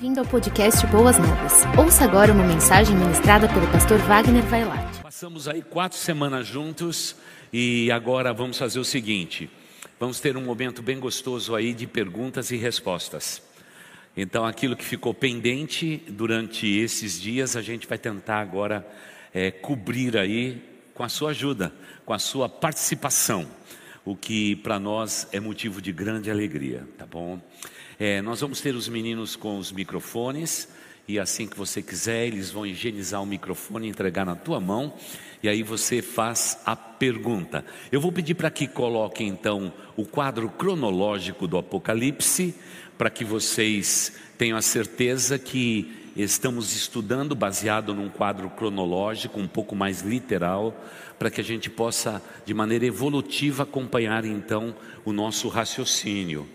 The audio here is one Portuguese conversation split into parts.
Bem-vindo ao podcast Boas Novas. Ouça agora uma mensagem ministrada pelo pastor Wagner Vailate. Passamos aí quatro semanas juntos e agora vamos fazer o seguinte: vamos ter um momento bem gostoso aí de perguntas e respostas. Então, aquilo que ficou pendente durante esses dias, a gente vai tentar agora é, cobrir aí com a sua ajuda, com a sua participação, o que para nós é motivo de grande alegria, tá bom? É, nós vamos ter os meninos com os microfones e assim que você quiser, eles vão higienizar o microfone entregar na tua mão. E aí você faz a pergunta. Eu vou pedir para que coloquem então o quadro cronológico do Apocalipse, para que vocês tenham a certeza que estamos estudando baseado num quadro cronológico, um pouco mais literal, para que a gente possa, de maneira evolutiva, acompanhar então o nosso raciocínio.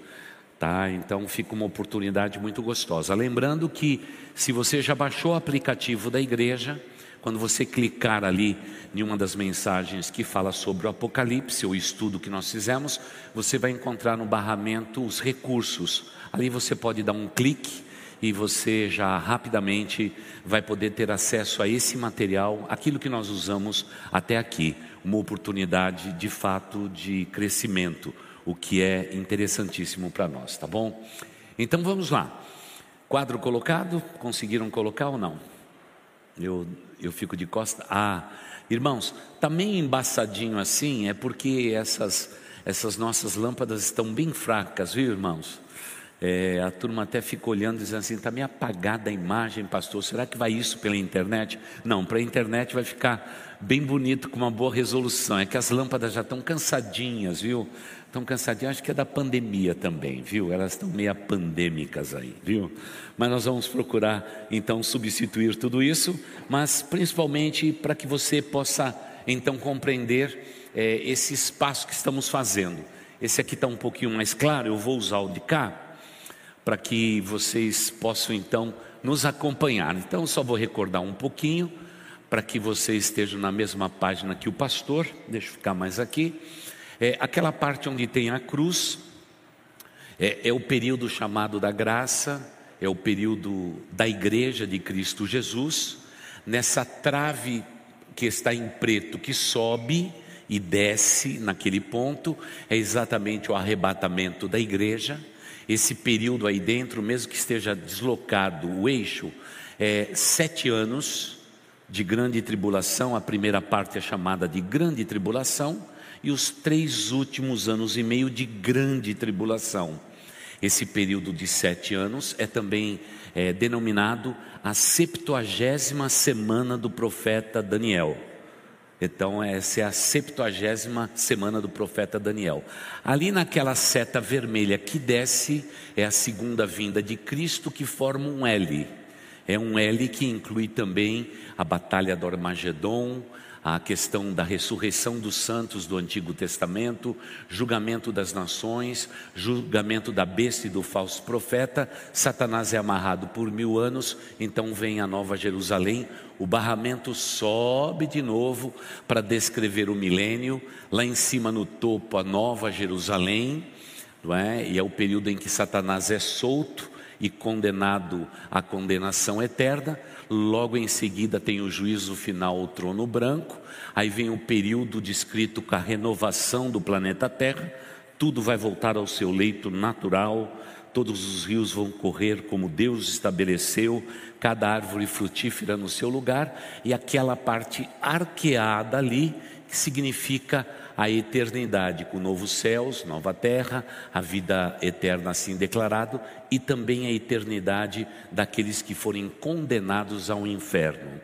Tá? Então fica uma oportunidade muito gostosa. Lembrando que se você já baixou o aplicativo da igreja, quando você clicar ali em uma das mensagens que fala sobre o Apocalipse, o estudo que nós fizemos, você vai encontrar no barramento os recursos. Ali você pode dar um clique e você já rapidamente vai poder ter acesso a esse material, aquilo que nós usamos até aqui, uma oportunidade de fato de crescimento o que é interessantíssimo para nós, tá bom? Então vamos lá. Quadro colocado, conseguiram colocar ou não? Eu, eu fico de costa. Ah, irmãos, tá meio embaçadinho assim, é porque essas, essas nossas lâmpadas estão bem fracas, viu, irmãos? É, a turma até fica olhando dizendo assim: está meio apagada a imagem, pastor. Será que vai isso pela internet? Não, para a internet vai ficar bem bonito, com uma boa resolução. É que as lâmpadas já estão cansadinhas, viu? Estão cansadinhas, acho que é da pandemia também, viu? Elas estão meio pandêmicas aí, viu? Mas nós vamos procurar então substituir tudo isso, mas principalmente para que você possa então compreender é, esse espaço que estamos fazendo. Esse aqui está um pouquinho mais claro, eu vou usar o de cá para que vocês possam então nos acompanhar. Então, só vou recordar um pouquinho para que vocês estejam na mesma página que o pastor. Deixa eu ficar mais aqui. É, aquela parte onde tem a cruz é, é o período chamado da graça, é o período da igreja de Cristo Jesus. Nessa trave que está em preto, que sobe e desce naquele ponto, é exatamente o arrebatamento da igreja. Esse período aí dentro, mesmo que esteja deslocado o eixo, é sete anos de grande tribulação. A primeira parte é chamada de grande tribulação e os três últimos anos e meio de grande tribulação. Esse período de sete anos é também é, denominado a septuagésima semana do profeta Daniel. Então, essa é a septuagésima semana do profeta Daniel. Ali naquela seta vermelha que desce, é a segunda vinda de Cristo que forma um L. É um L que inclui também a batalha do Armagedon, a questão da ressurreição dos santos do Antigo Testamento, julgamento das nações, julgamento da besta e do falso profeta. Satanás é amarrado por mil anos, então vem a Nova Jerusalém. O barramento sobe de novo para descrever o milênio. Lá em cima no topo, a Nova Jerusalém, não é? e é o período em que Satanás é solto e condenado à condenação eterna. Logo em seguida tem o juízo final, o trono branco. Aí vem o período descrito com a renovação do planeta Terra. Tudo vai voltar ao seu leito natural. Todos os rios vão correr como Deus estabeleceu, cada árvore frutífera no seu lugar, e aquela parte arqueada ali, que significa a eternidade, com novos céus, nova terra, a vida eterna assim declarado, e também a eternidade daqueles que forem condenados ao inferno.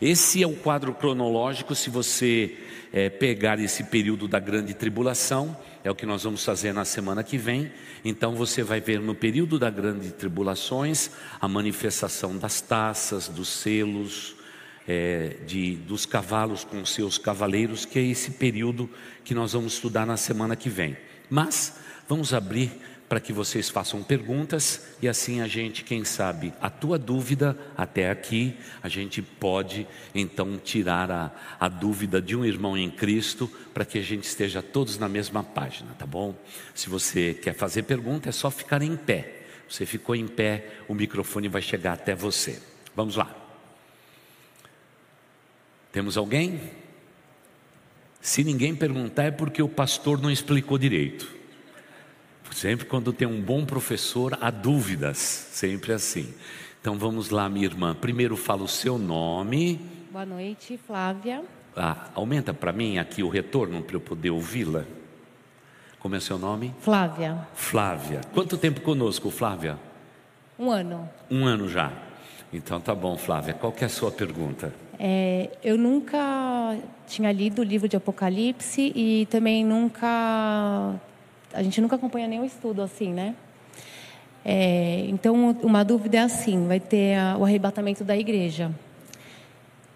Esse é o quadro cronológico, se você é, pegar esse período da grande tribulação, é o que nós vamos fazer na semana que vem. Então você vai ver no período da grande tribulações a manifestação das taças, dos selos, é, de, dos cavalos com seus cavaleiros, que é esse período que nós vamos estudar na semana que vem. Mas vamos abrir para que vocês façam perguntas e assim a gente, quem sabe, a tua dúvida até aqui, a gente pode então tirar a, a dúvida de um irmão em Cristo para que a gente esteja todos na mesma página, tá bom? Se você quer fazer pergunta, é só ficar em pé. Você ficou em pé, o microfone vai chegar até você. Vamos lá. Temos alguém? Se ninguém perguntar, é porque o pastor não explicou direito. Sempre quando tem um bom professor, há dúvidas, sempre assim. Então vamos lá, minha irmã. Primeiro fala o seu nome. Boa noite, Flávia. Ah, aumenta para mim aqui o retorno para eu poder ouvi-la. Como é seu nome? Flávia. Flávia. Quanto tempo conosco, Flávia? Um ano. Um ano já. Então tá bom, Flávia. Qual que é a sua pergunta? É, eu nunca tinha lido o livro de Apocalipse e também nunca. A gente nunca acompanha nenhum estudo assim, né? É, então, uma dúvida é assim: vai ter a, o arrebatamento da igreja.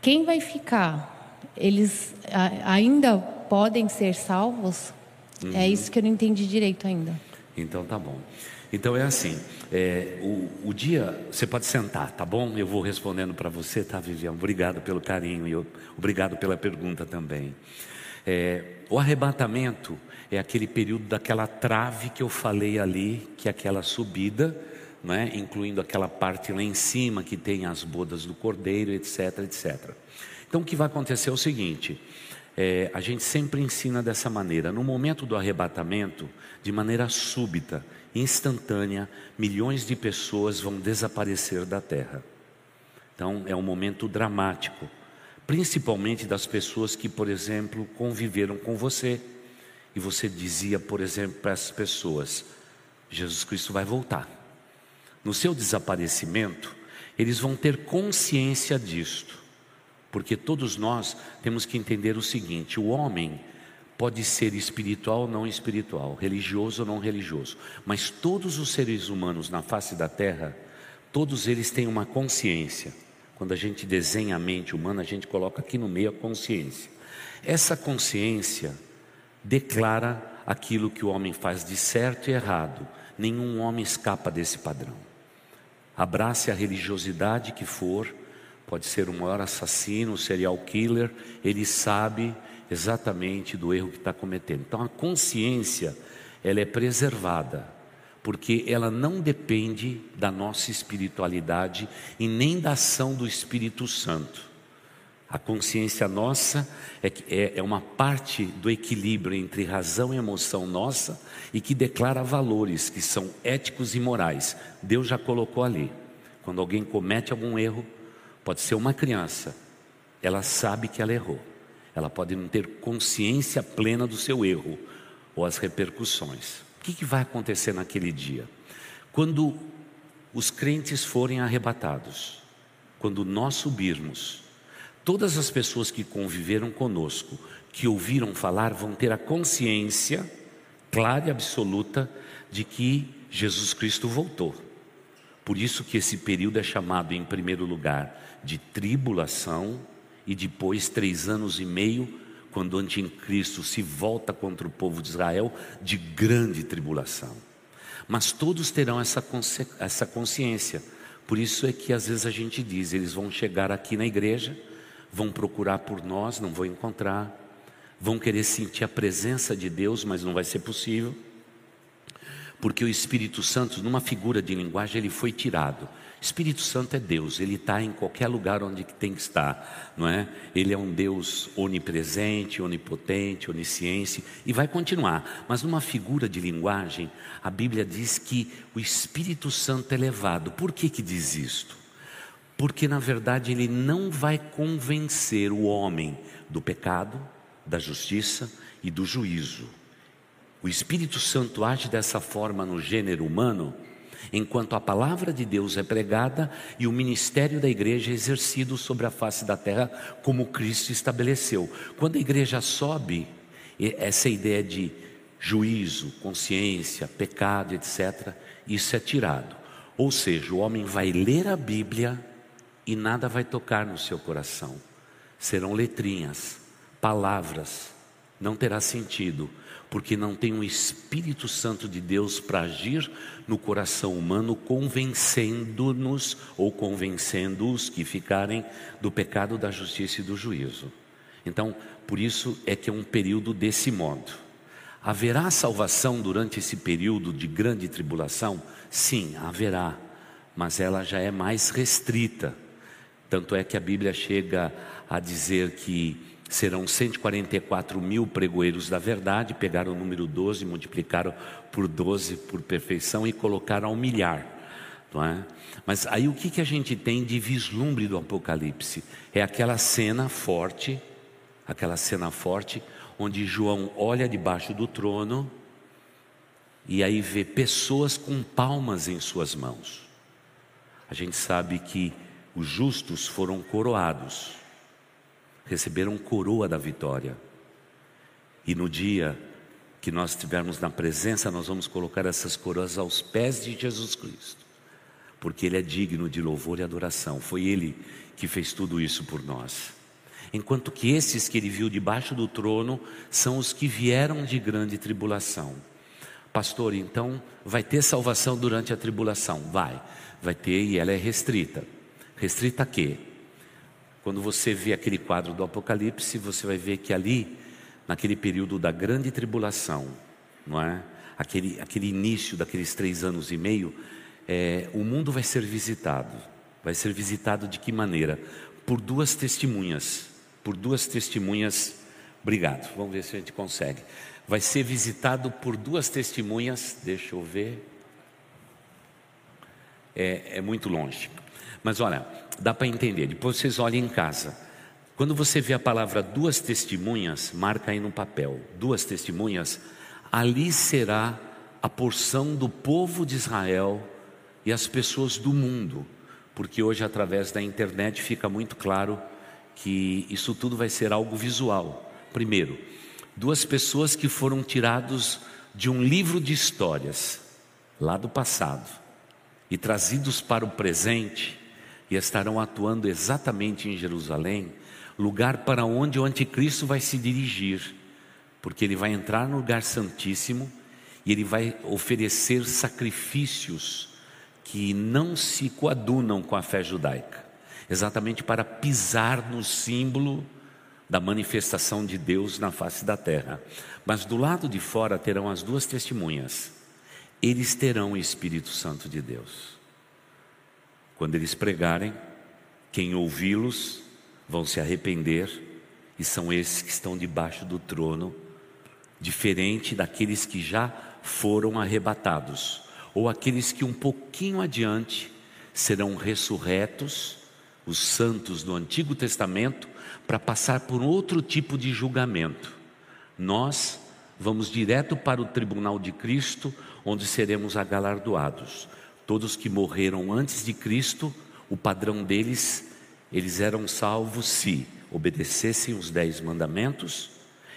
Quem vai ficar? Eles a, ainda podem ser salvos? É uhum. É isso que eu não entendi direito ainda. Então, tá bom. Então é assim, é, o, o, dia, você pode sentar, tá bom? Eu vou respondendo para você, tá, Vivian? Obrigado pelo carinho e eu, obrigado pela pergunta também. É, o arrebatamento é aquele período daquela trave que eu falei ali, que é aquela subida, né? incluindo aquela parte lá em cima que tem as bodas do cordeiro, etc, etc. Então o que vai acontecer é o seguinte: é, a gente sempre ensina dessa maneira. No momento do arrebatamento, de maneira súbita, instantânea, milhões de pessoas vão desaparecer da terra. Então, é um momento dramático, principalmente das pessoas que, por exemplo, conviveram com você. E você dizia, por exemplo, para essas pessoas: Jesus Cristo vai voltar. No seu desaparecimento, eles vão ter consciência disto, porque todos nós temos que entender o seguinte: o homem Pode ser espiritual ou não espiritual, religioso ou não religioso, mas todos os seres humanos na face da terra, todos eles têm uma consciência. Quando a gente desenha a mente humana, a gente coloca aqui no meio a consciência. Essa consciência declara aquilo que o homem faz de certo e errado. Nenhum homem escapa desse padrão. Abrace a religiosidade que for, pode ser o maior assassino, serial killer, ele sabe exatamente do erro que está cometendo. Então a consciência ela é preservada porque ela não depende da nossa espiritualidade e nem da ação do Espírito Santo. A consciência nossa é, é, é uma parte do equilíbrio entre razão e emoção nossa e que declara valores que são éticos e morais. Deus já colocou ali. Quando alguém comete algum erro, pode ser uma criança, ela sabe que ela errou ela pode não ter consciência plena do seu erro ou as repercussões. O que, que vai acontecer naquele dia? Quando os crentes forem arrebatados, quando nós subirmos, todas as pessoas que conviveram conosco, que ouviram falar, vão ter a consciência clara e absoluta de que Jesus Cristo voltou. Por isso que esse período é chamado, em primeiro lugar, de tribulação e depois três anos e meio, quando o anticristo se volta contra o povo de Israel, de grande tribulação. Mas todos terão essa, consci essa consciência. Por isso é que às vezes a gente diz: eles vão chegar aqui na igreja, vão procurar por nós, não vão encontrar, vão querer sentir a presença de Deus, mas não vai ser possível, porque o Espírito Santo, numa figura de linguagem, ele foi tirado. Espírito Santo é Deus, ele está em qualquer lugar onde tem que estar, não é? Ele é um Deus onipresente, onipotente, onisciente e vai continuar. Mas numa figura de linguagem, a Bíblia diz que o Espírito Santo é levado. Por que que diz isto? Porque na verdade ele não vai convencer o homem do pecado, da justiça e do juízo. O Espírito Santo age dessa forma no gênero humano enquanto a palavra de Deus é pregada e o ministério da igreja é exercido sobre a face da terra, como Cristo estabeleceu. Quando a igreja sobe, essa ideia de juízo, consciência, pecado, etc., isso é tirado. Ou seja, o homem vai ler a Bíblia e nada vai tocar no seu coração. Serão letrinhas, palavras, não terá sentido porque não tem um Espírito Santo de Deus para agir no coração humano, convencendo-nos ou convencendo os que ficarem do pecado, da justiça e do juízo. Então, por isso é que é um período desse modo. Haverá salvação durante esse período de grande tribulação? Sim, haverá, mas ela já é mais restrita. Tanto é que a Bíblia chega a dizer que serão 144 mil pregoeiros da verdade, pegaram o número 12, multiplicaram por 12 por perfeição e colocaram ao milhar. Não é? Mas aí o que, que a gente tem de vislumbre do Apocalipse? É aquela cena forte, aquela cena forte, onde João olha debaixo do trono e aí vê pessoas com palmas em suas mãos. A gente sabe que os justos foram coroados receberam coroa da vitória. E no dia que nós estivermos na presença, nós vamos colocar essas coroas aos pés de Jesus Cristo, porque Ele é digno de louvor e adoração. Foi Ele que fez tudo isso por nós. Enquanto que esses que Ele viu debaixo do trono são os que vieram de grande tribulação. Pastor, então vai ter salvação durante a tribulação? Vai, vai ter e ela é restrita. Restrita a quê? Quando você vê aquele quadro do Apocalipse, você vai ver que ali, naquele período da grande tribulação, não é? Aquele, aquele início daqueles três anos e meio, é, o mundo vai ser visitado. Vai ser visitado de que maneira? Por duas testemunhas. Por duas testemunhas. Obrigado. Vamos ver se a gente consegue. Vai ser visitado por duas testemunhas. Deixa eu ver. É, é muito longe. Mas olha, dá para entender. Depois vocês olhem em casa. Quando você vê a palavra duas testemunhas, marca aí no papel. Duas testemunhas, ali será a porção do povo de Israel e as pessoas do mundo, porque hoje através da internet fica muito claro que isso tudo vai ser algo visual. Primeiro, duas pessoas que foram tirados de um livro de histórias lá do passado e trazidos para o presente e estarão atuando exatamente em Jerusalém, lugar para onde o anticristo vai se dirigir, porque ele vai entrar no lugar santíssimo e ele vai oferecer sacrifícios que não se coadunam com a fé judaica, exatamente para pisar no símbolo da manifestação de Deus na face da terra. Mas do lado de fora terão as duas testemunhas. Eles terão o Espírito Santo de Deus. Quando eles pregarem, quem ouvi-los vão se arrepender, e são esses que estão debaixo do trono, diferente daqueles que já foram arrebatados, ou aqueles que um pouquinho adiante serão ressurretos, os santos do Antigo Testamento, para passar por outro tipo de julgamento. Nós vamos direto para o tribunal de Cristo, onde seremos agalardoados. Todos que morreram antes de Cristo, o padrão deles, eles eram salvos se obedecessem os dez mandamentos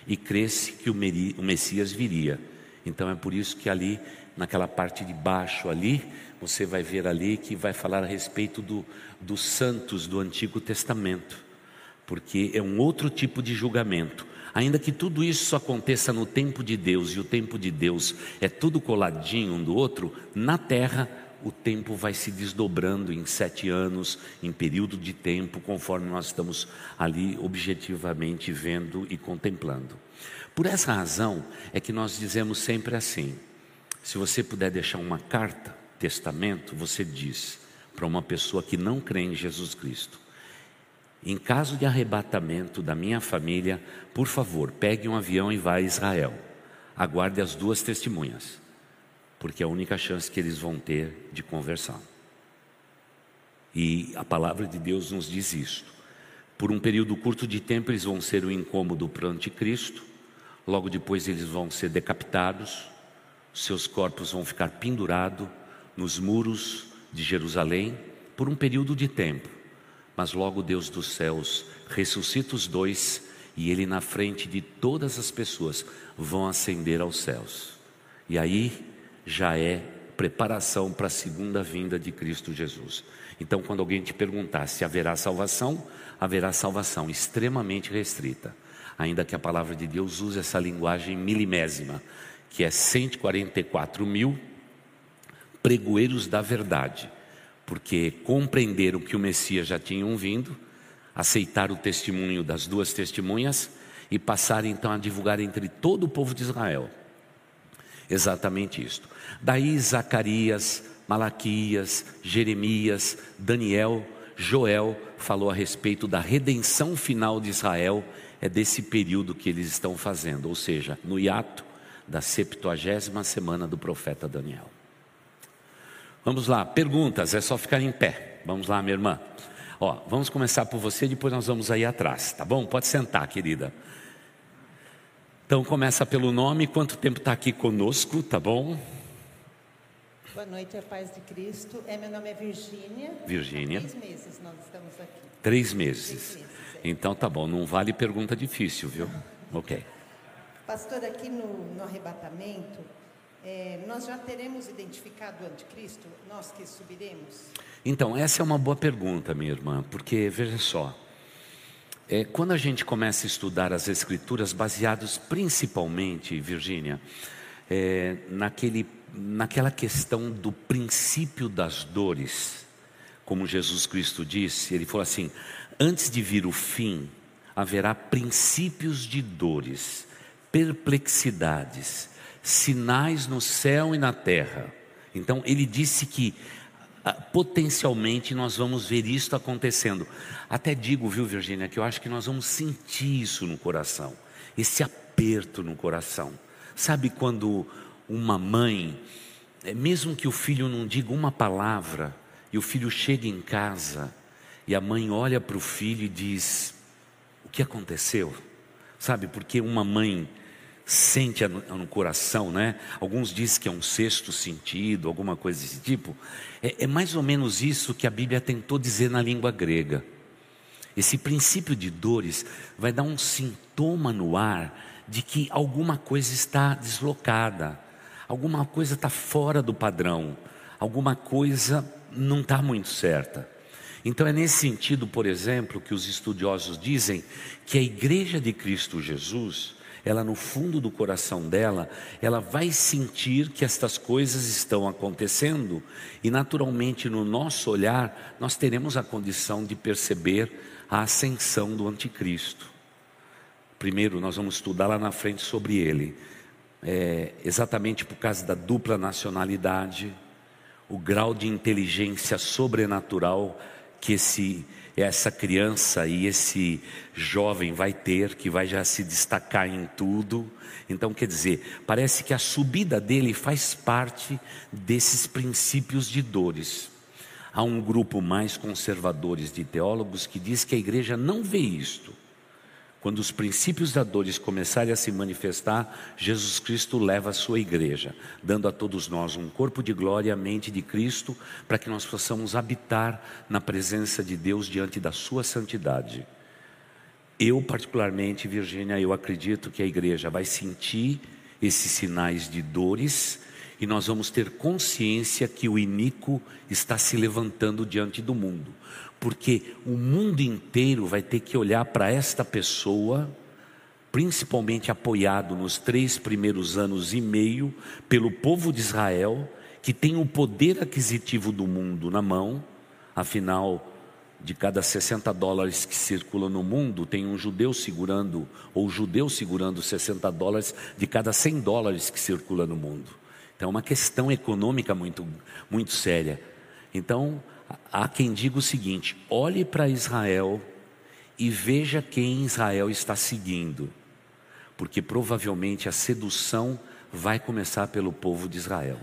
e cresce que o Messias viria. Então é por isso que ali, naquela parte de baixo ali, você vai ver ali que vai falar a respeito do, dos santos do Antigo Testamento, porque é um outro tipo de julgamento. Ainda que tudo isso aconteça no tempo de Deus e o tempo de Deus é tudo coladinho um do outro, na terra o tempo vai se desdobrando em sete anos, em período de tempo, conforme nós estamos ali objetivamente vendo e contemplando. Por essa razão é que nós dizemos sempre assim: se você puder deixar uma carta, testamento, você diz para uma pessoa que não crê em Jesus Cristo. Em caso de arrebatamento da minha família, por favor, pegue um avião e vá a Israel. Aguarde as duas testemunhas porque é a única chance que eles vão ter de conversar. E a palavra de Deus nos diz isto. Por um período curto de tempo, eles vão ser o incômodo para o anticristo, logo depois, eles vão ser decapitados, seus corpos vão ficar pendurados nos muros de Jerusalém por um período de tempo. Mas logo Deus dos céus ressuscita os dois e ele na frente de todas as pessoas vão ascender aos céus. E aí já é preparação para a segunda vinda de Cristo Jesus. Então, quando alguém te perguntar se haverá salvação, haverá salvação extremamente restrita, ainda que a palavra de Deus use essa linguagem milimésima, que é 144 mil pregoeiros da verdade, porque compreenderam que o Messias já tinha vindo, aceitaram o testemunho das duas testemunhas e passaram então a divulgar entre todo o povo de Israel Exatamente isto. Daí Zacarias, Malaquias, Jeremias, Daniel, Joel falou a respeito da redenção final de Israel, é desse período que eles estão fazendo, ou seja, no hiato da 70 semana do profeta Daniel. Vamos lá, perguntas, é só ficar em pé. Vamos lá, minha irmã. Ó, vamos começar por você, depois nós vamos aí atrás, tá bom? Pode sentar, querida. Então começa pelo nome, quanto tempo está aqui conosco, tá bom? Boa noite, a paz de Cristo. É, meu nome é Virgínia. Virgínia. Três meses nós estamos aqui. Três meses. Três meses é. Então tá bom, não vale pergunta difícil, viu? Ok. Pastor, aqui no, no arrebatamento, é, nós já teremos identificado o anticristo, nós que subiremos? Então, essa é uma boa pergunta, minha irmã, porque veja só. É, quando a gente começa a estudar as escrituras, baseados principalmente, Virgínia, é, naquele, naquela questão do princípio das dores, como Jesus Cristo disse, ele falou assim: antes de vir o fim, haverá princípios de dores, perplexidades, sinais no céu e na terra. Então, ele disse que ah, potencialmente nós vamos ver isso acontecendo. Até digo, viu, Virgínia, que eu acho que nós vamos sentir isso no coração, esse aperto no coração. Sabe quando uma mãe, é, mesmo que o filho não diga uma palavra, e o filho chega em casa, e a mãe olha para o filho e diz: O que aconteceu? Sabe, porque uma mãe sente no, coração, né? Alguns dizem que é um sexto sentido, alguma coisa desse tipo. É, é mais ou menos isso que a Bíblia tentou dizer na língua grega. Esse princípio de dores vai dar um sintoma no ar de que alguma coisa está deslocada, alguma coisa está fora do padrão, alguma coisa não está muito certa. Então é nesse sentido, por exemplo, que os estudiosos dizem que a igreja de Cristo Jesus ela no fundo do coração dela, ela vai sentir que estas coisas estão acontecendo e naturalmente no nosso olhar nós teremos a condição de perceber a ascensão do anticristo. Primeiro nós vamos estudar lá na frente sobre ele, é, exatamente por causa da dupla nacionalidade, o grau de inteligência sobrenatural que esse essa criança e esse jovem vai ter, que vai já se destacar em tudo. Então, quer dizer, parece que a subida dele faz parte desses princípios de dores. Há um grupo mais conservadores de teólogos que diz que a igreja não vê isto. Quando os princípios da dores começarem a se manifestar, Jesus Cristo leva a sua igreja, dando a todos nós um corpo de glória, a mente de Cristo, para que nós possamos habitar na presença de Deus diante da sua santidade. Eu, particularmente, Virgínia, eu acredito que a igreja vai sentir esses sinais de dores e nós vamos ter consciência que o iníquo está se levantando diante do mundo porque o mundo inteiro vai ter que olhar para esta pessoa, principalmente apoiado nos três primeiros anos e meio pelo povo de Israel, que tem o poder aquisitivo do mundo na mão, afinal, de cada 60 dólares que circulam no mundo, tem um judeu segurando, ou judeu segurando 60 dólares de cada 100 dólares que circula no mundo. Então é uma questão econômica muito, muito séria. Então, Há quem diga o seguinte: olhe para Israel e veja quem Israel está seguindo, porque provavelmente a sedução vai começar pelo povo de Israel.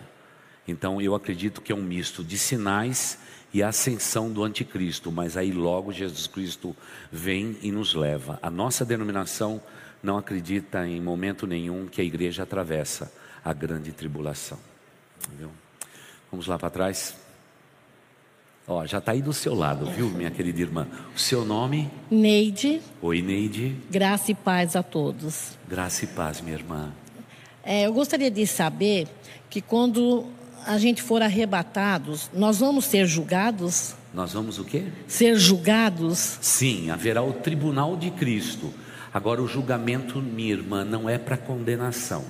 Então eu acredito que é um misto de sinais e ascensão do anticristo, mas aí logo Jesus Cristo vem e nos leva. A nossa denominação não acredita em momento nenhum que a igreja atravessa a grande tribulação. Viu? Vamos lá para trás. Ó, já está aí do seu lado, viu, minha querida irmã? O seu nome? Neide. Oi, Neide. Graça e paz a todos. Graça e paz, minha irmã. É, eu gostaria de saber que quando a gente for arrebatados, nós vamos ser julgados? Nós vamos o quê? Ser julgados? Sim, haverá o tribunal de Cristo. Agora, o julgamento, minha irmã, não é para condenação.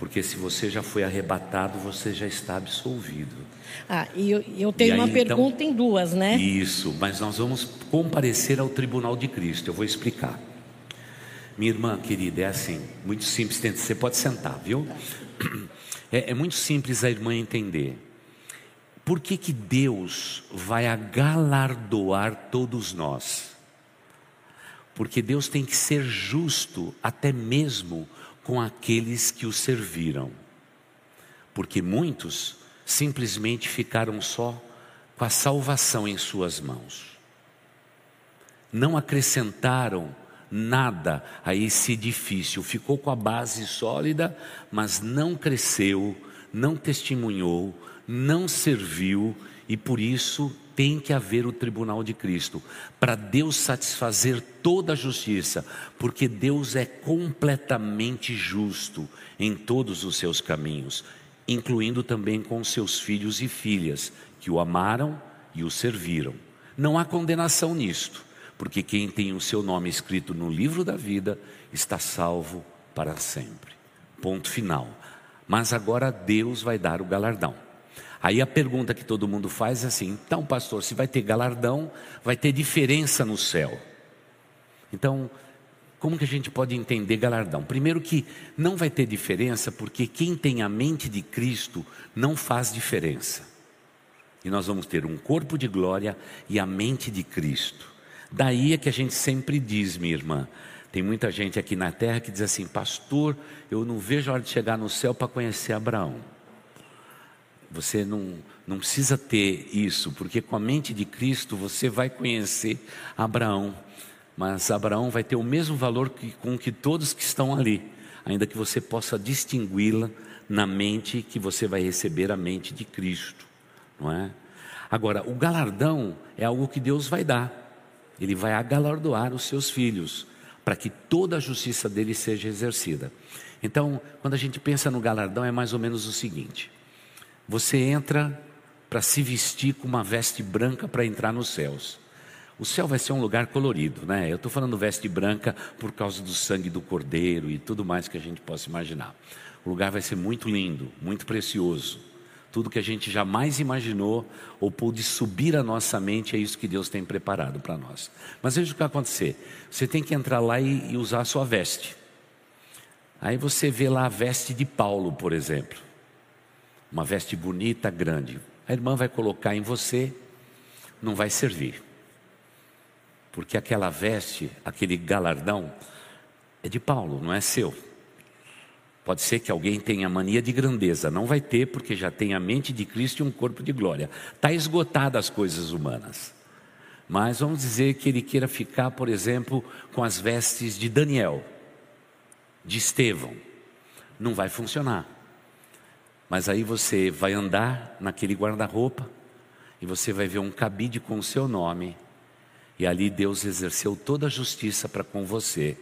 Porque se você já foi arrebatado, você já está absolvido. Ah, e eu, eu tenho e uma então, pergunta em duas, né? Isso, mas nós vamos comparecer ao tribunal de Cristo. Eu vou explicar. Minha irmã querida, é assim, muito simples. Você pode sentar, viu? é, é muito simples a irmã entender. Por que, que Deus vai agalardoar todos nós? Porque Deus tem que ser justo até mesmo com aqueles que o serviram. Porque muitos simplesmente ficaram só com a salvação em suas mãos. Não acrescentaram nada a esse edifício, ficou com a base sólida, mas não cresceu, não testemunhou, não serviu e por isso tem que haver o tribunal de Cristo, para Deus satisfazer toda a justiça, porque Deus é completamente justo em todos os seus caminhos, incluindo também com seus filhos e filhas, que o amaram e o serviram. Não há condenação nisto, porque quem tem o seu nome escrito no livro da vida está salvo para sempre. Ponto final. Mas agora Deus vai dar o galardão. Aí a pergunta que todo mundo faz é assim: então, pastor, se vai ter galardão, vai ter diferença no céu. Então, como que a gente pode entender galardão? Primeiro, que não vai ter diferença, porque quem tem a mente de Cristo não faz diferença. E nós vamos ter um corpo de glória e a mente de Cristo. Daí é que a gente sempre diz, minha irmã. Tem muita gente aqui na terra que diz assim: Pastor, eu não vejo a hora de chegar no céu para conhecer Abraão. Você não, não precisa ter isso, porque com a mente de Cristo você vai conhecer Abraão. Mas Abraão vai ter o mesmo valor que, com que todos que estão ali, ainda que você possa distingui-la na mente que você vai receber a mente de Cristo, não é? Agora, o galardão é algo que Deus vai dar. Ele vai agalardoar os seus filhos, para que toda a justiça dele seja exercida. Então, quando a gente pensa no galardão, é mais ou menos o seguinte: você entra para se vestir com uma veste branca para entrar nos céus. O céu vai ser um lugar colorido, né? Eu estou falando veste branca por causa do sangue do cordeiro e tudo mais que a gente possa imaginar. O lugar vai ser muito lindo, muito precioso. Tudo que a gente jamais imaginou ou pôde subir à nossa mente é isso que Deus tem preparado para nós. Mas veja o que vai acontecer: você tem que entrar lá e, e usar a sua veste. Aí você vê lá a veste de Paulo, por exemplo uma veste bonita, grande. A irmã vai colocar em você, não vai servir. Porque aquela veste, aquele galardão, é de Paulo, não é seu. Pode ser que alguém tenha mania de grandeza, não vai ter, porque já tem a mente de Cristo e um corpo de glória. Está esgotada as coisas humanas. Mas vamos dizer que ele queira ficar, por exemplo, com as vestes de Daniel, de Estevão. Não vai funcionar. Mas aí você vai andar naquele guarda-roupa e você vai ver um cabide com o seu nome. E ali Deus exerceu toda a justiça para com você.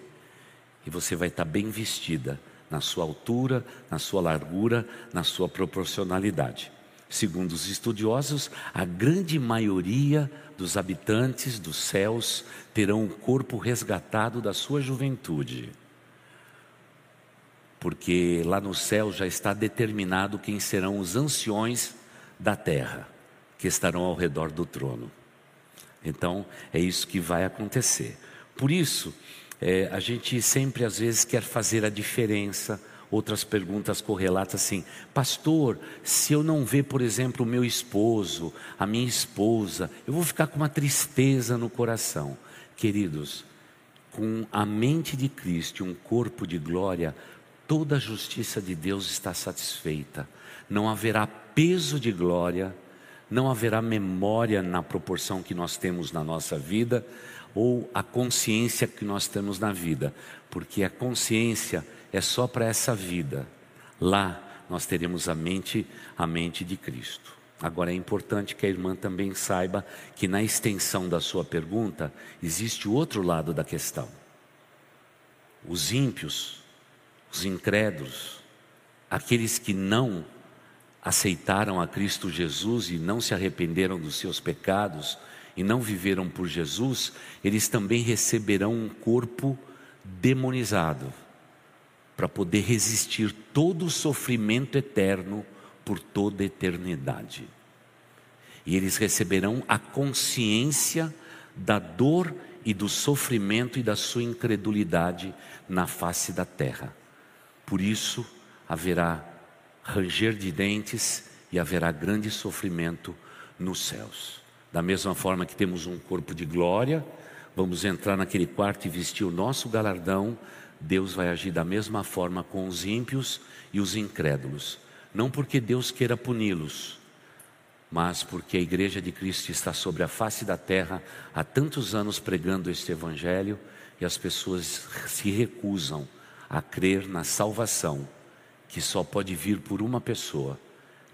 E você vai estar bem vestida na sua altura, na sua largura, na sua proporcionalidade. Segundo os estudiosos, a grande maioria dos habitantes dos céus terão o corpo resgatado da sua juventude porque lá no céu já está determinado quem serão os anciões da terra, que estarão ao redor do trono. Então, é isso que vai acontecer. Por isso, é, a gente sempre às vezes quer fazer a diferença. Outras perguntas correlatas assim, pastor, se eu não ver, por exemplo, o meu esposo, a minha esposa, eu vou ficar com uma tristeza no coração. Queridos, com a mente de Cristo um corpo de glória, toda a justiça de Deus está satisfeita. Não haverá peso de glória, não haverá memória na proporção que nós temos na nossa vida ou a consciência que nós temos na vida, porque a consciência é só para essa vida. Lá nós teremos a mente, a mente de Cristo. Agora é importante que a irmã também saiba que na extensão da sua pergunta existe o outro lado da questão. Os ímpios os incrédulos, aqueles que não aceitaram a Cristo Jesus e não se arrependeram dos seus pecados e não viveram por Jesus, eles também receberão um corpo demonizado para poder resistir todo o sofrimento eterno por toda a eternidade. E eles receberão a consciência da dor e do sofrimento e da sua incredulidade na face da terra. Por isso haverá ranger de dentes e haverá grande sofrimento nos céus. Da mesma forma que temos um corpo de glória, vamos entrar naquele quarto e vestir o nosso galardão, Deus vai agir da mesma forma com os ímpios e os incrédulos. Não porque Deus queira puni-los, mas porque a igreja de Cristo está sobre a face da terra há tantos anos pregando este evangelho e as pessoas se recusam a crer na salvação que só pode vir por uma pessoa,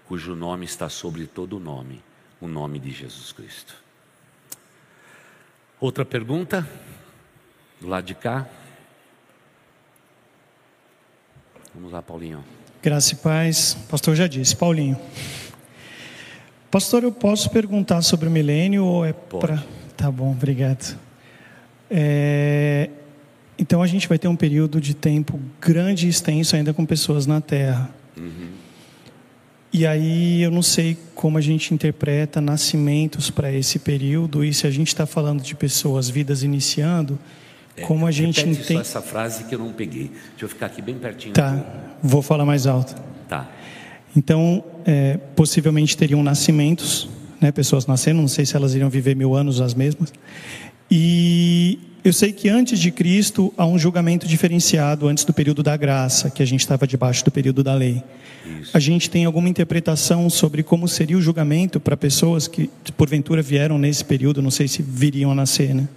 cujo nome está sobre todo o nome, o nome de Jesus Cristo. Outra pergunta? Do lado de cá. Vamos lá, Paulinho. Graça e paz. Pastor já disse, Paulinho. Pastor, eu posso perguntar sobre o milênio ou é para. Tá bom, obrigado. É... Então a gente vai ter um período de tempo grande e extenso ainda com pessoas na Terra. Uhum. E aí eu não sei como a gente interpreta nascimentos para esse período e se a gente está falando de pessoas, vidas iniciando, é, como a gente entende. essa frase que eu não peguei. Deixa eu ficar aqui bem pertinho. Tá, vou falar mais alto. Tá. Então, é, possivelmente teriam nascimentos, né, pessoas nascendo, não sei se elas iriam viver mil anos as mesmas. E eu sei que antes de Cristo há um julgamento diferenciado antes do período da graça, que a gente estava debaixo do período da lei. Isso. A gente tem alguma interpretação sobre como seria o julgamento para pessoas que porventura vieram nesse período, não sei se viriam a nascer, né?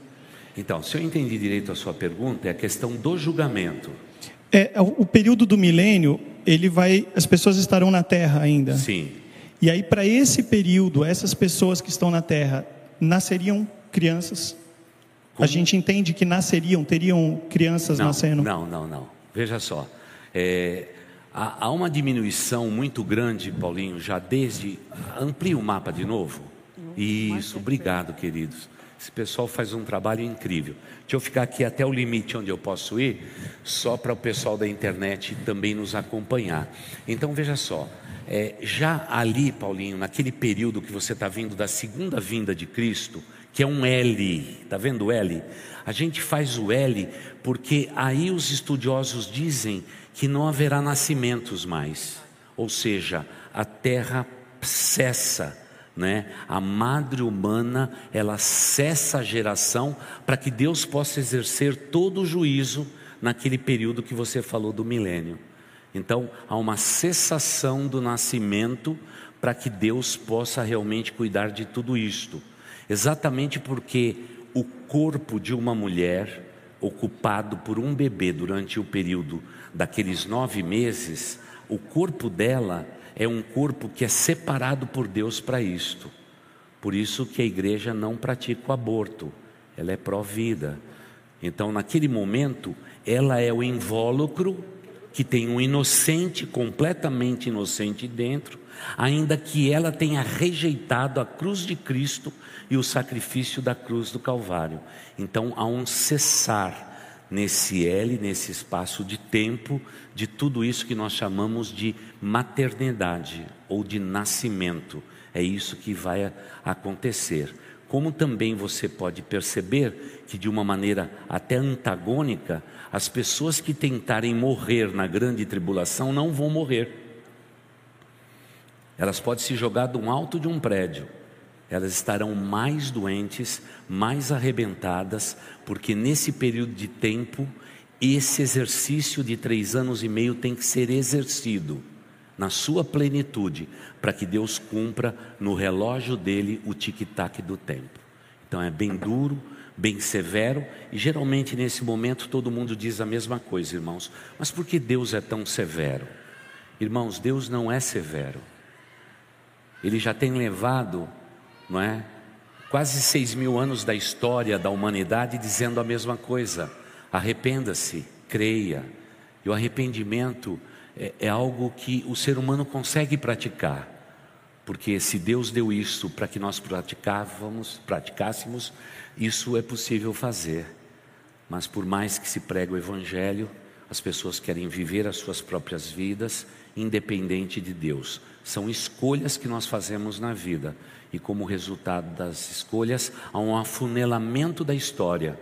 Então, se eu entendi direito a sua pergunta, é a questão do julgamento. É, o período do milênio, ele vai, as pessoas estarão na Terra ainda. Sim. E aí para esse período, essas pessoas que estão na Terra nasceriam crianças como? A gente entende que nasceriam, teriam crianças não, nascendo. Não, não, não. Veja só. É, há, há, uma diminuição muito grande, Paulinho, já desde. Amplie o mapa de novo. Isso, obrigado, queridos. Esse pessoal faz um trabalho incrível. Deixa eu ficar aqui até o limite onde eu posso ir, só para o pessoal da internet também nos acompanhar. Então veja só, é, já ali, Paulinho, naquele período que você está vindo da segunda vinda de Cristo, que é um L, está vendo o L? A gente faz o L porque aí os estudiosos dizem que não haverá nascimentos mais, ou seja, a terra cessa, né? A madre humana ela cessa a geração para que Deus possa exercer todo o juízo naquele período que você falou do milênio. Então há uma cessação do nascimento para que Deus possa realmente cuidar de tudo isto. Exatamente porque o corpo de uma mulher ocupado por um bebê durante o período daqueles nove meses, o corpo dela é um corpo que é separado por Deus para isto. Por isso que a igreja não pratica o aborto, ela é pró-vida. Então, naquele momento, ela é o invólucro que tem um inocente, completamente inocente dentro, ainda que ela tenha rejeitado a cruz de Cristo e o sacrifício da cruz do Calvário. Então há um cessar nesse L, nesse espaço de tempo, de tudo isso que nós chamamos de maternidade ou de nascimento. É isso que vai acontecer. Como também você pode perceber que, de uma maneira até antagônica, as pessoas que tentarem morrer na grande tribulação não vão morrer. Elas podem se jogar de um alto de um prédio, elas estarão mais doentes, mais arrebentadas, porque nesse período de tempo, esse exercício de três anos e meio tem que ser exercido na sua plenitude, para que Deus cumpra no relógio dele o tic-tac do tempo. Então é bem duro, bem severo, e geralmente nesse momento todo mundo diz a mesma coisa, irmãos. Mas por que Deus é tão severo? Irmãos, Deus não é severo. Ele já tem levado não é? Quase seis mil anos da história da humanidade dizendo a mesma coisa. Arrependa-se, creia. E o arrependimento é, é algo que o ser humano consegue praticar. Porque se Deus deu isso para que nós praticávamos, praticássemos, isso é possível fazer. Mas por mais que se pregue o evangelho, as pessoas querem viver as suas próprias vidas independente de Deus. São escolhas que nós fazemos na vida e como resultado das escolhas há um afunelamento da história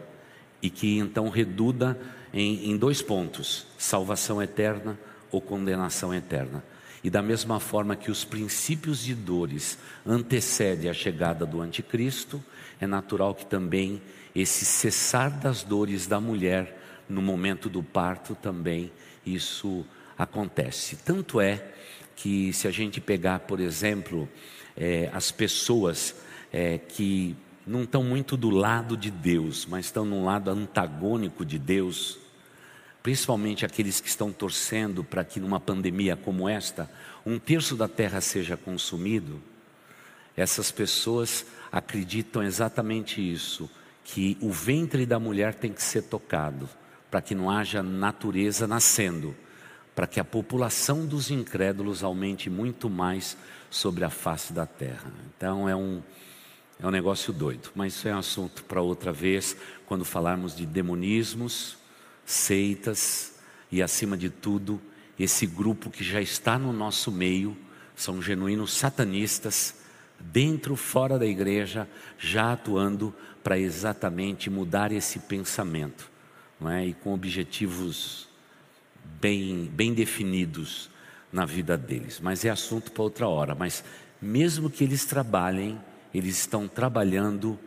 e que então reduda em, em dois pontos: salvação eterna ou condenação eterna. E da mesma forma que os princípios de dores antecedem a chegada do anticristo, é natural que também esse cessar das dores da mulher no momento do parto também isso acontece. Tanto é que se a gente pegar, por exemplo, é, as pessoas é, que não estão muito do lado de Deus, mas estão no lado antagônico de Deus, principalmente aqueles que estão torcendo para que numa pandemia como esta, um terço da terra seja consumido, essas pessoas acreditam exatamente isso, que o ventre da mulher tem que ser tocado, para que não haja natureza nascendo, para que a população dos incrédulos aumente muito mais sobre a face da terra. Então é um, é um negócio doido, mas isso é um assunto para outra vez, quando falarmos de demonismos seitas e, acima de tudo, esse grupo que já está no nosso meio, são genuínos satanistas, dentro, fora da igreja, já atuando para exatamente mudar esse pensamento, é? e com objetivos bem, bem definidos na vida deles. Mas é assunto para outra hora. Mas mesmo que eles trabalhem, eles estão trabalhando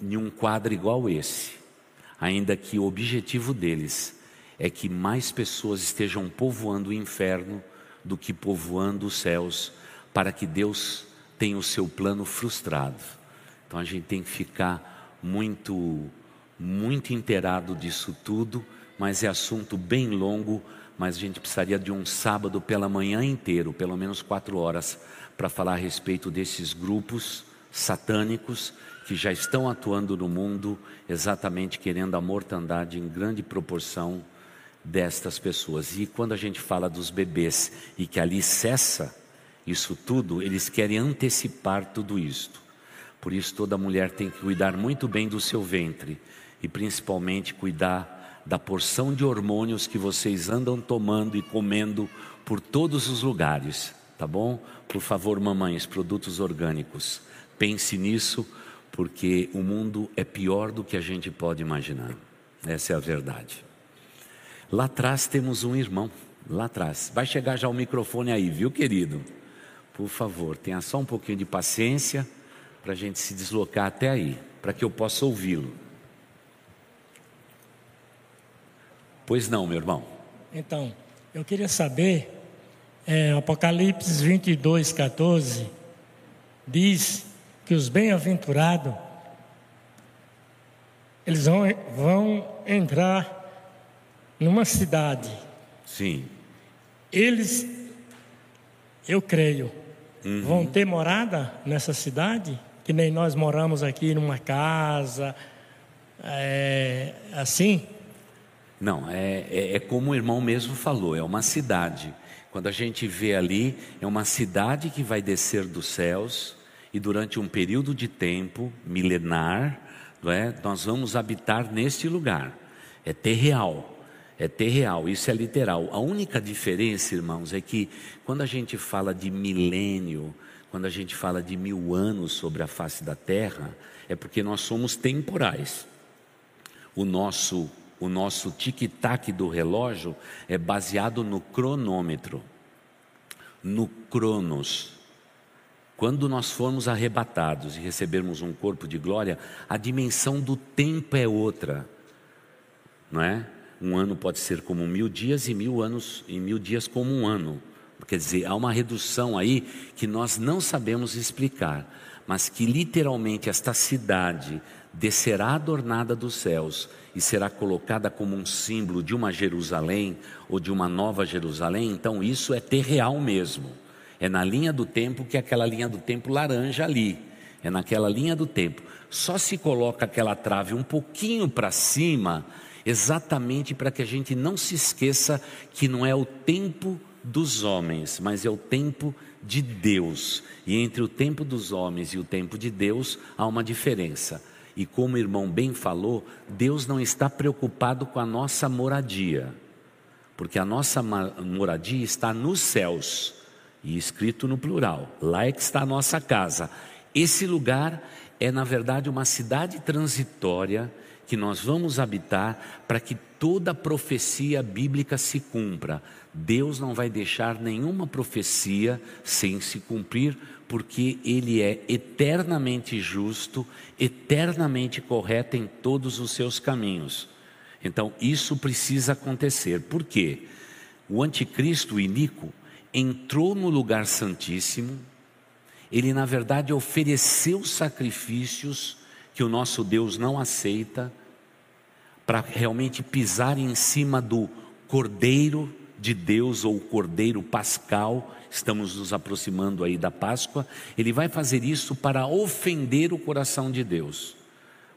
em um quadro igual esse ainda que o objetivo deles é que mais pessoas estejam povoando o inferno do que povoando os céus, para que Deus tenha o seu plano frustrado. Então a gente tem que ficar muito, muito inteirado disso tudo, mas é assunto bem longo, mas a gente precisaria de um sábado pela manhã inteiro, pelo menos quatro horas, para falar a respeito desses grupos satânicos que já estão atuando no mundo, exatamente querendo a mortandade em grande proporção destas pessoas. E quando a gente fala dos bebês e que ali cessa isso tudo, eles querem antecipar tudo isto. Por isso, toda mulher tem que cuidar muito bem do seu ventre e principalmente cuidar da porção de hormônios que vocês andam tomando e comendo por todos os lugares, tá bom? Por favor, mamães, produtos orgânicos, pense nisso porque o mundo é pior do que a gente pode imaginar. Essa é a verdade. Lá atrás temos um irmão, lá atrás. Vai chegar já o microfone aí, viu, querido? Por favor, tenha só um pouquinho de paciência para a gente se deslocar até aí, para que eu possa ouvi-lo. Pois não, meu irmão. Então, eu queria saber, é, Apocalipse 22, 14, diz que os bem-aventurados eles vão, vão entrar numa cidade. Sim. Eles, eu creio, uhum. vão ter morada nessa cidade, que nem nós moramos aqui numa casa, é, assim. Não, é, é, é como o irmão mesmo falou, é uma cidade. Quando a gente vê ali, é uma cidade que vai descer dos céus, e durante um período de tempo milenar, é? nós vamos habitar neste lugar. É terreal. É terreal, isso é literal. A única diferença, irmãos, é que quando a gente fala de milênio, quando a gente fala de mil anos sobre a face da terra, é porque nós somos temporais. O nosso, o nosso tic-tac do relógio é baseado no cronômetro, no cronos. Quando nós formos arrebatados e recebermos um corpo de glória, a dimensão do tempo é outra, não é? Um ano pode ser como mil dias e mil anos e mil dias como um ano. Quer dizer, há uma redução aí que nós não sabemos explicar, mas que literalmente esta cidade descerá adornada dos céus e será colocada como um símbolo de uma Jerusalém ou de uma nova Jerusalém. Então isso é ter real mesmo. É na linha do tempo que é aquela linha do tempo laranja ali. É naquela linha do tempo. Só se coloca aquela trave um pouquinho para cima, exatamente para que a gente não se esqueça que não é o tempo dos homens, mas é o tempo de Deus. E entre o tempo dos homens e o tempo de Deus há uma diferença. E como o irmão bem falou, Deus não está preocupado com a nossa moradia, porque a nossa moradia está nos céus e escrito no plural. Lá é que está a nossa casa. Esse lugar é, na verdade, uma cidade transitória que nós vamos habitar para que toda profecia bíblica se cumpra. Deus não vai deixar nenhuma profecia sem se cumprir, porque Ele é eternamente justo, eternamente correto em todos os seus caminhos. Então, isso precisa acontecer. Por quê? O anticristo iníquo entrou no lugar santíssimo, ele na verdade ofereceu sacrifícios que o nosso Deus não aceita, para realmente pisar em cima do Cordeiro de Deus ou Cordeiro Pascal, estamos nos aproximando aí da Páscoa, ele vai fazer isso para ofender o coração de Deus.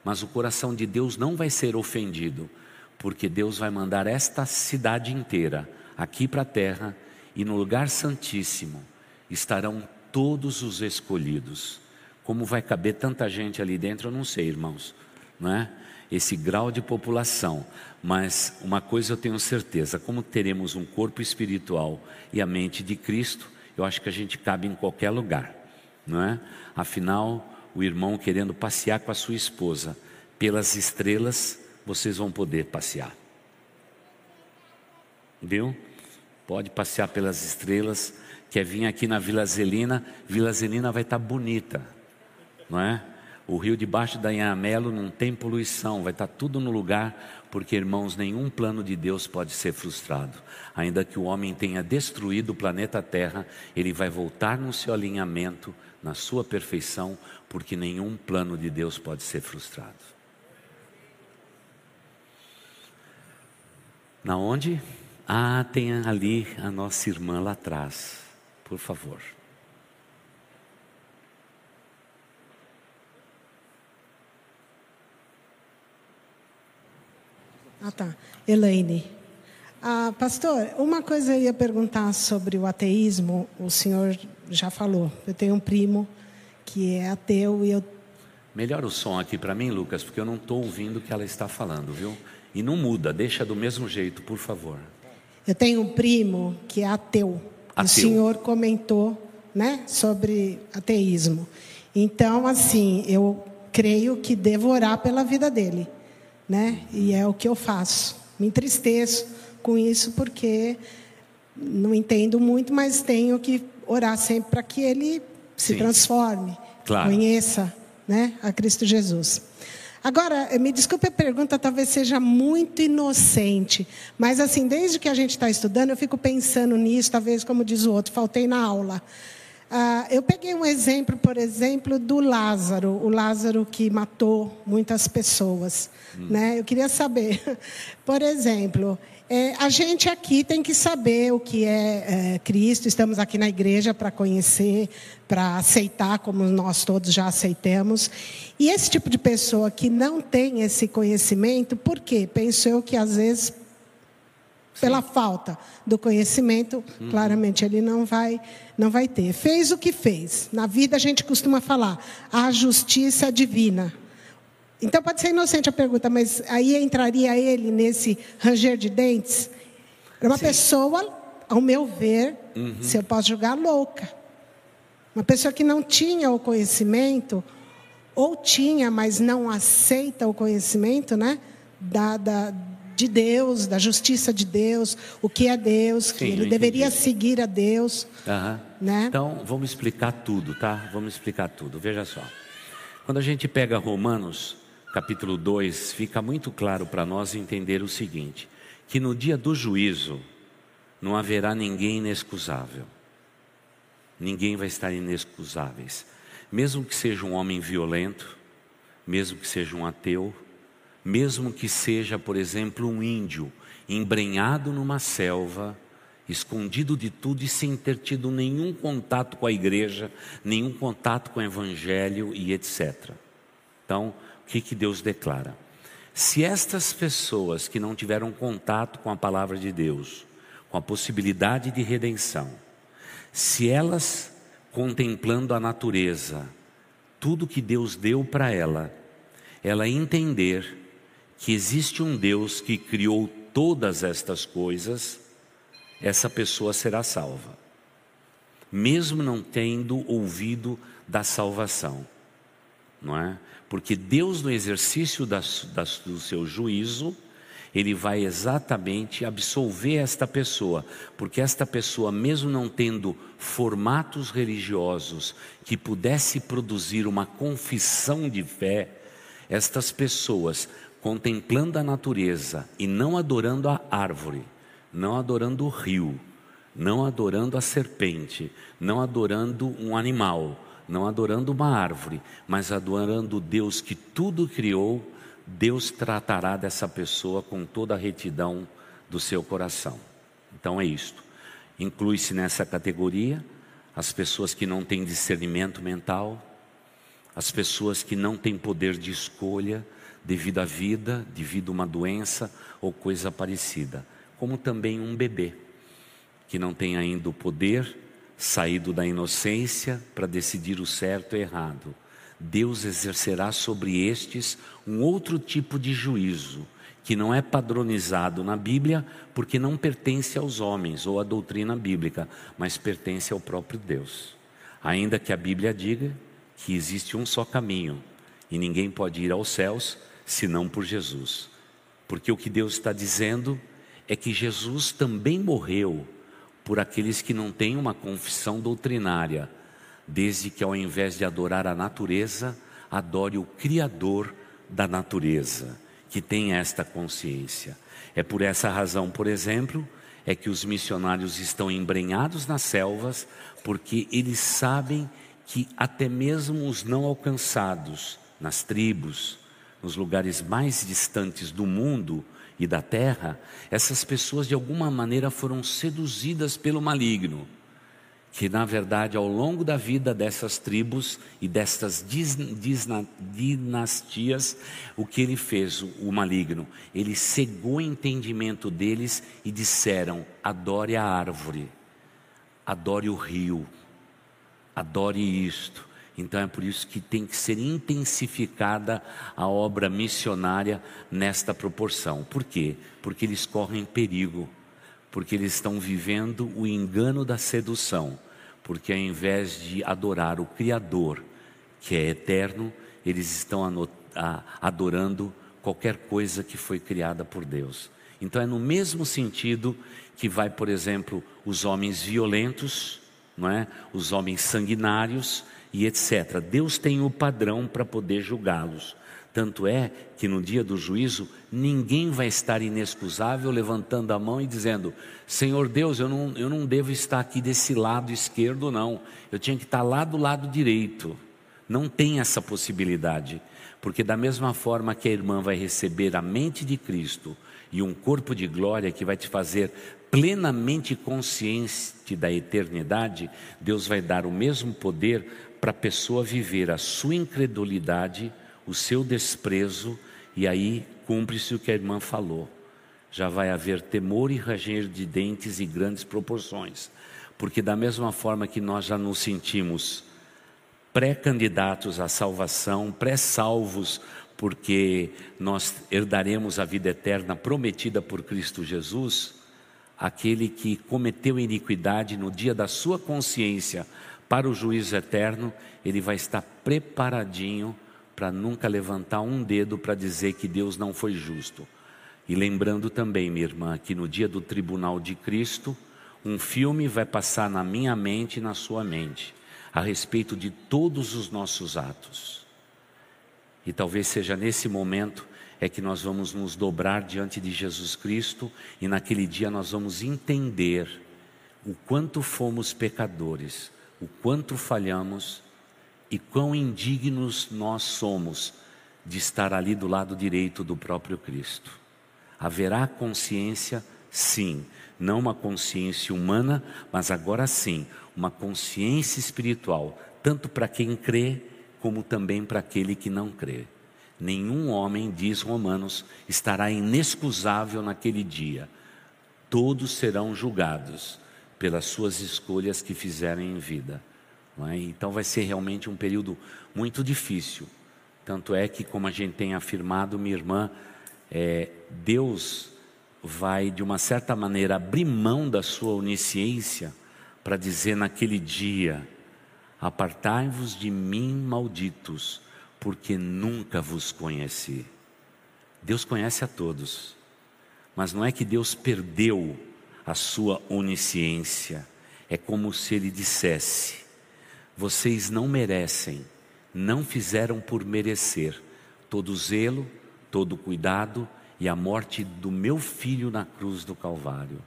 Mas o coração de Deus não vai ser ofendido, porque Deus vai mandar esta cidade inteira aqui para a terra e no lugar santíssimo estarão todos os escolhidos. Como vai caber tanta gente ali dentro, eu não sei, irmãos, não é? Esse grau de população, mas uma coisa eu tenho certeza: como teremos um corpo espiritual e a mente de Cristo, eu acho que a gente cabe em qualquer lugar, não é? Afinal, o irmão querendo passear com a sua esposa pelas estrelas, vocês vão poder passear, viu? Pode passear pelas estrelas. Quer vir aqui na Vila Zelina, Vila Zelina vai estar bonita não é? O rio debaixo da Inhamelo não tem poluição, vai estar tudo no lugar, porque irmãos, nenhum plano de Deus pode ser frustrado. Ainda que o homem tenha destruído o planeta Terra, ele vai voltar no seu alinhamento, na sua perfeição, porque nenhum plano de Deus pode ser frustrado. Na onde? Ah, tem ali a nossa irmã lá atrás. Por favor. Ah, tá. Elaine. Ah, pastor, uma coisa eu ia perguntar sobre o ateísmo. O senhor já falou. Eu tenho um primo que é ateu e eu. Melhora o som aqui para mim, Lucas, porque eu não estou ouvindo o que ela está falando, viu? E não muda, deixa do mesmo jeito, por favor. Eu tenho um primo que é ateu. ateu. O senhor comentou, né, sobre ateísmo. Então, assim, eu creio que devo orar pela vida dele né? E é o que eu faço. Me entristeço com isso porque não entendo muito, mas tenho que orar sempre para que ele se Sim. transforme, claro. conheça, né, a Cristo Jesus. Agora, me desculpe a pergunta, talvez seja muito inocente, mas assim, desde que a gente está estudando, eu fico pensando nisso, talvez, como diz o outro, faltei na aula. Ah, eu peguei um exemplo, por exemplo, do Lázaro, o Lázaro que matou muitas pessoas. Hum. Né? Eu queria saber, por exemplo, é, a gente aqui tem que saber o que é, é Cristo, estamos aqui na igreja para conhecer, para aceitar, como nós todos já aceitamos. E esse tipo de pessoa que não tem esse conhecimento, por quê? Penso eu que às vezes pela falta do conhecimento, uhum. claramente ele não vai, não vai ter. Fez o que fez. Na vida a gente costuma falar a justiça divina. Então pode ser inocente a pergunta, mas aí entraria ele nesse ranger de dentes? Era uma Sim. pessoa, ao meu ver, uhum. se eu posso julgar, louca. Uma pessoa que não tinha o conhecimento, ou tinha, mas não aceita o conhecimento, né? Da, da, de Deus, da justiça de Deus, o que é Deus, Sim, que ele deveria seguir a Deus. Uhum. Né? Então, vamos explicar tudo, tá? Vamos explicar tudo. Veja só. Quando a gente pega Romanos, capítulo 2, fica muito claro para nós entender o seguinte: que no dia do juízo não haverá ninguém inexcusável. Ninguém vai estar inexcusáveis. Mesmo que seja um homem violento, mesmo que seja um ateu, mesmo que seja, por exemplo, um índio embrenhado numa selva, escondido de tudo e sem ter tido nenhum contato com a igreja, nenhum contato com o evangelho e etc. Então, o que, que Deus declara? Se estas pessoas que não tiveram contato com a palavra de Deus, com a possibilidade de redenção, se elas contemplando a natureza, tudo que Deus deu para ela, ela entender que existe um Deus que criou todas estas coisas, essa pessoa será salva. Mesmo não tendo ouvido da salvação, não é? Porque Deus, no exercício das, das, do seu juízo, ele vai exatamente absolver esta pessoa, porque esta pessoa, mesmo não tendo formatos religiosos que pudesse produzir uma confissão de fé, estas pessoas, contemplando a natureza e não adorando a árvore, não adorando o rio, não adorando a serpente, não adorando um animal, não adorando uma árvore, mas adorando Deus que tudo criou, Deus tratará dessa pessoa com toda a retidão do seu coração. Então é isto. Inclui-se nessa categoria as pessoas que não têm discernimento mental, as pessoas que não têm poder de escolha devido à vida, devido a uma doença ou coisa parecida, como também um bebê que não tem ainda o poder saído da inocência para decidir o certo e errado. Deus exercerá sobre estes um outro tipo de juízo, que não é padronizado na Bíblia, porque não pertence aos homens ou à doutrina bíblica, mas pertence ao próprio Deus. Ainda que a Bíblia diga que existe um só caminho e ninguém pode ir aos céus senão por Jesus. Porque o que Deus está dizendo é que Jesus também morreu por aqueles que não têm uma confissão doutrinária, desde que ao invés de adorar a natureza, adore o Criador da natureza, que tem esta consciência. É por essa razão, por exemplo, é que os missionários estão embrenhados nas selvas, porque eles sabem que até mesmo os não alcançados, nas tribos, nos lugares mais distantes do mundo, e da terra, essas pessoas de alguma maneira foram seduzidas pelo maligno, que na verdade ao longo da vida dessas tribos e destas dinastias, o que ele fez, o maligno? Ele cegou o entendimento deles e disseram: adore a árvore, adore o rio, adore isto. Então é por isso que tem que ser intensificada a obra missionária nesta proporção. Por quê? Porque eles correm perigo, porque eles estão vivendo o engano da sedução, porque ao invés de adorar o Criador, que é eterno, eles estão adorando qualquer coisa que foi criada por Deus. Então é no mesmo sentido que vai, por exemplo, os homens violentos, não é? Os homens sanguinários e etc. Deus tem o padrão para poder julgá-los. Tanto é que no dia do juízo, ninguém vai estar inexcusável levantando a mão e dizendo: Senhor Deus, eu não, eu não devo estar aqui desse lado esquerdo, não. Eu tinha que estar lá do lado direito. Não tem essa possibilidade. Porque, da mesma forma que a irmã vai receber a mente de Cristo e um corpo de glória que vai te fazer plenamente consciente da eternidade, Deus vai dar o mesmo poder para a pessoa viver a sua incredulidade, o seu desprezo, e aí cumpre-se o que a irmã falou. Já vai haver temor e ranger de dentes e grandes proporções, porque da mesma forma que nós já nos sentimos pré-candidatos à salvação, pré-salvos, porque nós herdaremos a vida eterna prometida por Cristo Jesus, aquele que cometeu iniquidade no dia da sua consciência para o juízo eterno, ele vai estar preparadinho para nunca levantar um dedo para dizer que Deus não foi justo. E lembrando também, minha irmã, que no dia do tribunal de Cristo, um filme vai passar na minha mente e na sua mente, a respeito de todos os nossos atos. E talvez seja nesse momento é que nós vamos nos dobrar diante de Jesus Cristo e naquele dia nós vamos entender o quanto fomos pecadores o quanto falhamos e quão indignos nós somos de estar ali do lado direito do próprio Cristo. Haverá consciência, sim, não uma consciência humana, mas agora sim, uma consciência espiritual, tanto para quem crê, como também para aquele que não crê. Nenhum homem, diz Romanos, estará inexcusável naquele dia. Todos serão julgados pelas suas escolhas que fizeram em vida. É? Então vai ser realmente um período muito difícil. Tanto é que, como a gente tem afirmado, minha irmã, é, Deus vai, de uma certa maneira, abrir mão da sua onisciência para dizer naquele dia: Apartai-vos de mim, malditos, porque nunca vos conheci. Deus conhece a todos, mas não é que Deus perdeu a sua onisciência, é como se Ele dissesse: vocês não merecem, não fizeram por merecer todo zelo, todo cuidado e a morte do meu filho na cruz do Calvário.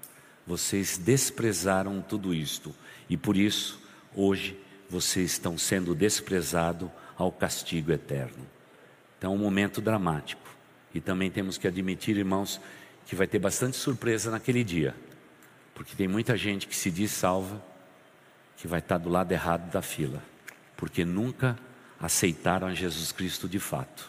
Vocês desprezaram tudo isto e por isso, hoje, vocês estão sendo desprezados ao castigo eterno. Então é um momento dramático. E também temos que admitir, irmãos, que vai ter bastante surpresa naquele dia. Porque tem muita gente que se diz salva, que vai estar do lado errado da fila, porque nunca aceitaram a Jesus Cristo de fato.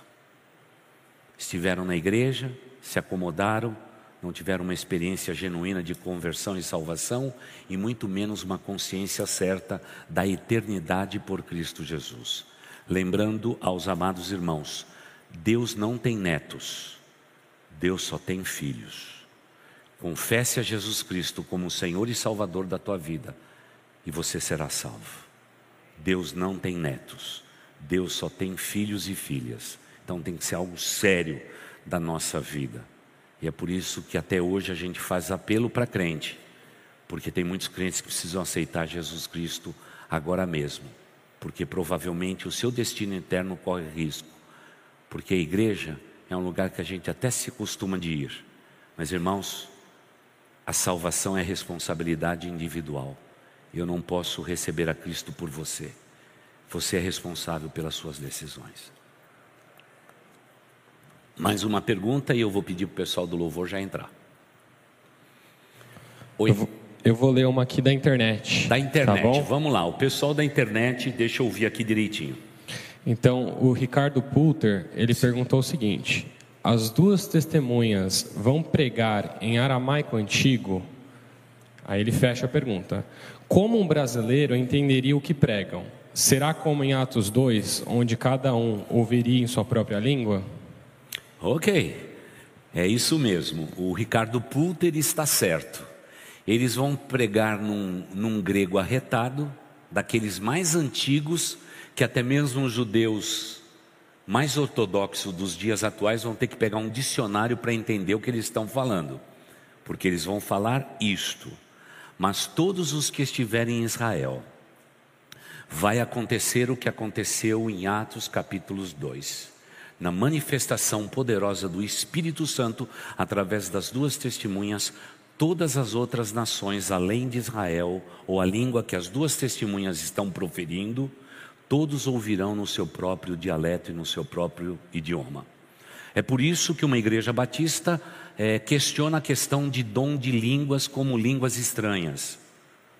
Estiveram na igreja, se acomodaram, não tiveram uma experiência genuína de conversão e salvação, e muito menos uma consciência certa da eternidade por Cristo Jesus. Lembrando aos amados irmãos, Deus não tem netos, Deus só tem filhos. Confesse a Jesus Cristo como Senhor e Salvador da tua vida e você será salvo. Deus não tem netos, Deus só tem filhos e filhas. Então tem que ser algo sério da nossa vida. E é por isso que até hoje a gente faz apelo para crente, porque tem muitos crentes que precisam aceitar Jesus Cristo agora mesmo, porque provavelmente o seu destino eterno corre risco, porque a igreja é um lugar que a gente até se costuma de ir, mas irmãos, a salvação é responsabilidade individual. Eu não posso receber a Cristo por você. Você é responsável pelas suas decisões. Mais uma pergunta e eu vou pedir para o pessoal do louvor já entrar. Oi. Eu vou, eu vou, ler uma aqui da internet. Da internet, tá vamos lá. O pessoal da internet, deixa eu ouvir aqui direitinho. Então, o Ricardo Pulter, ele perguntou o seguinte: As duas testemunhas vão pregar em aramaico antigo? Aí ele fecha a pergunta: como um brasileiro entenderia o que pregam? Será como em Atos 2, onde cada um ouviria em sua própria língua? Ok, é isso mesmo. O Ricardo Pulter está certo. Eles vão pregar num, num grego arretado, daqueles mais antigos, que até mesmo os judeus mais ortodoxos dos dias atuais vão ter que pegar um dicionário para entender o que eles estão falando, porque eles vão falar isto mas todos os que estiverem em Israel, vai acontecer o que aconteceu em Atos capítulos 2. Na manifestação poderosa do Espírito Santo, através das duas testemunhas, todas as outras nações, além de Israel, ou a língua que as duas testemunhas estão proferindo, todos ouvirão no seu próprio dialeto e no seu próprio idioma. É por isso que uma igreja batista é, questiona a questão de dom de línguas como línguas estranhas,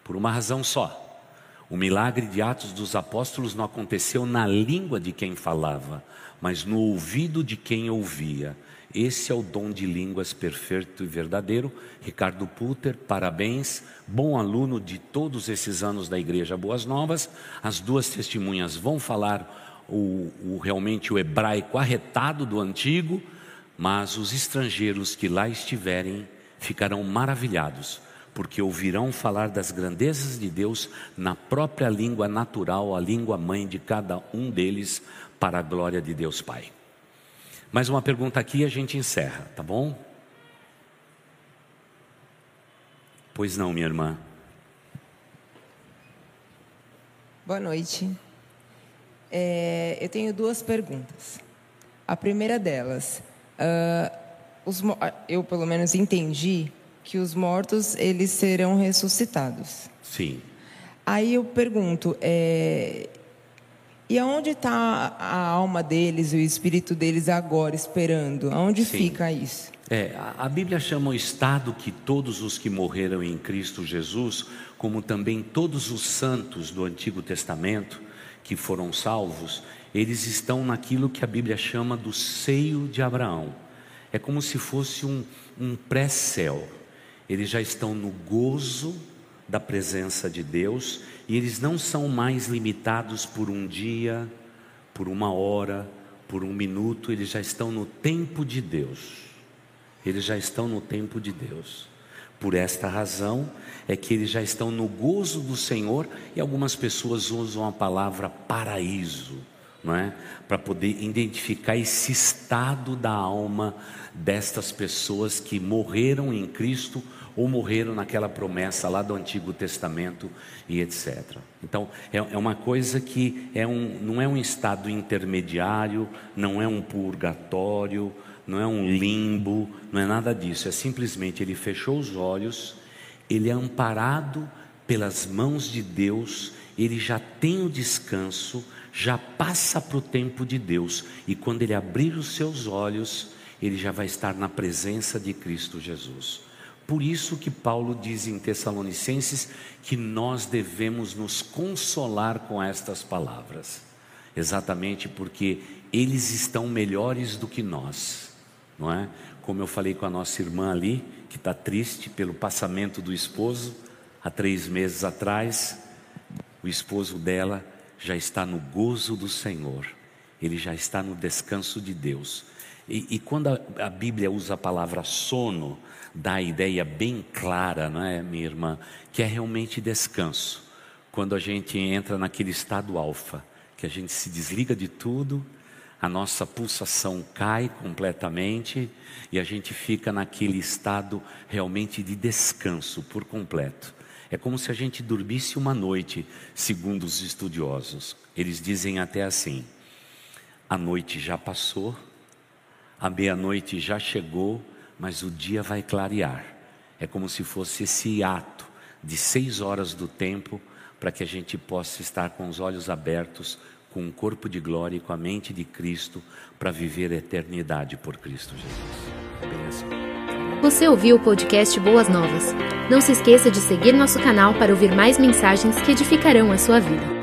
por uma razão só. O milagre de Atos dos Apóstolos não aconteceu na língua de quem falava, mas no ouvido de quem ouvia. Esse é o dom de línguas perfeito e verdadeiro. Ricardo Puter, parabéns, bom aluno de todos esses anos da Igreja Boas Novas. As duas testemunhas vão falar o, o realmente o hebraico arretado do antigo mas os estrangeiros que lá estiverem ficarão maravilhados, porque ouvirão falar das grandezas de Deus na própria língua natural, a língua mãe de cada um deles, para a glória de Deus Pai. Mais uma pergunta aqui e a gente encerra, tá bom? Pois não, minha irmã. Boa noite. É, eu tenho duas perguntas. A primeira delas, Uh, os, eu pelo menos entendi que os mortos eles serão ressuscitados. Sim. Aí eu pergunto, é, e aonde está a alma deles, o espírito deles agora esperando? Aonde Sim. fica isso? É, a, Bíblia chama o estado que todos os que morreram em Cristo Jesus, como também todos os santos do Antigo Testamento que foram salvos, eles estão naquilo que a Bíblia chama do seio de Abraão. É como se fosse um, um pré-céu. Eles já estão no gozo da presença de Deus e eles não são mais limitados por um dia, por uma hora, por um minuto, eles já estão no tempo de Deus. Eles já estão no tempo de Deus. Por esta razão é que eles já estão no gozo do Senhor e algumas pessoas usam a palavra paraíso, não é? Para poder identificar esse estado da alma destas pessoas que morreram em Cristo ou morreram naquela promessa lá do Antigo Testamento e etc. Então, é, é uma coisa que é um, não é um estado intermediário, não é um purgatório, não é um limbo, não é nada disso. É simplesmente ele fechou os olhos, ele é amparado pelas mãos de Deus, ele já tem o descanso, já passa para o tempo de Deus, e quando ele abrir os seus olhos, ele já vai estar na presença de Cristo Jesus. Por isso que Paulo diz em Tessalonicenses que nós devemos nos consolar com estas palavras, exatamente porque eles estão melhores do que nós, não é? Como eu falei com a nossa irmã ali, que está triste pelo passamento do esposo, há três meses atrás, o esposo dela já está no gozo do Senhor, ele já está no descanso de Deus. E, e quando a, a Bíblia usa a palavra sono, dá a ideia bem clara, não é, minha irmã, que é realmente descanso. Quando a gente entra naquele estado alfa, que a gente se desliga de tudo, a nossa pulsação cai completamente e a gente fica naquele estado realmente de descanso por completo. É como se a gente dormisse uma noite, segundo os estudiosos. Eles dizem até assim: a noite já passou, a meia-noite já chegou, mas o dia vai clarear. É como se fosse esse ato de seis horas do tempo para que a gente possa estar com os olhos abertos, com o corpo de glória e com a mente de Cristo para viver a eternidade por Cristo Jesus. É assim. Você ouviu o podcast Boas Novas? Não se esqueça de seguir nosso canal para ouvir mais mensagens que edificarão a sua vida.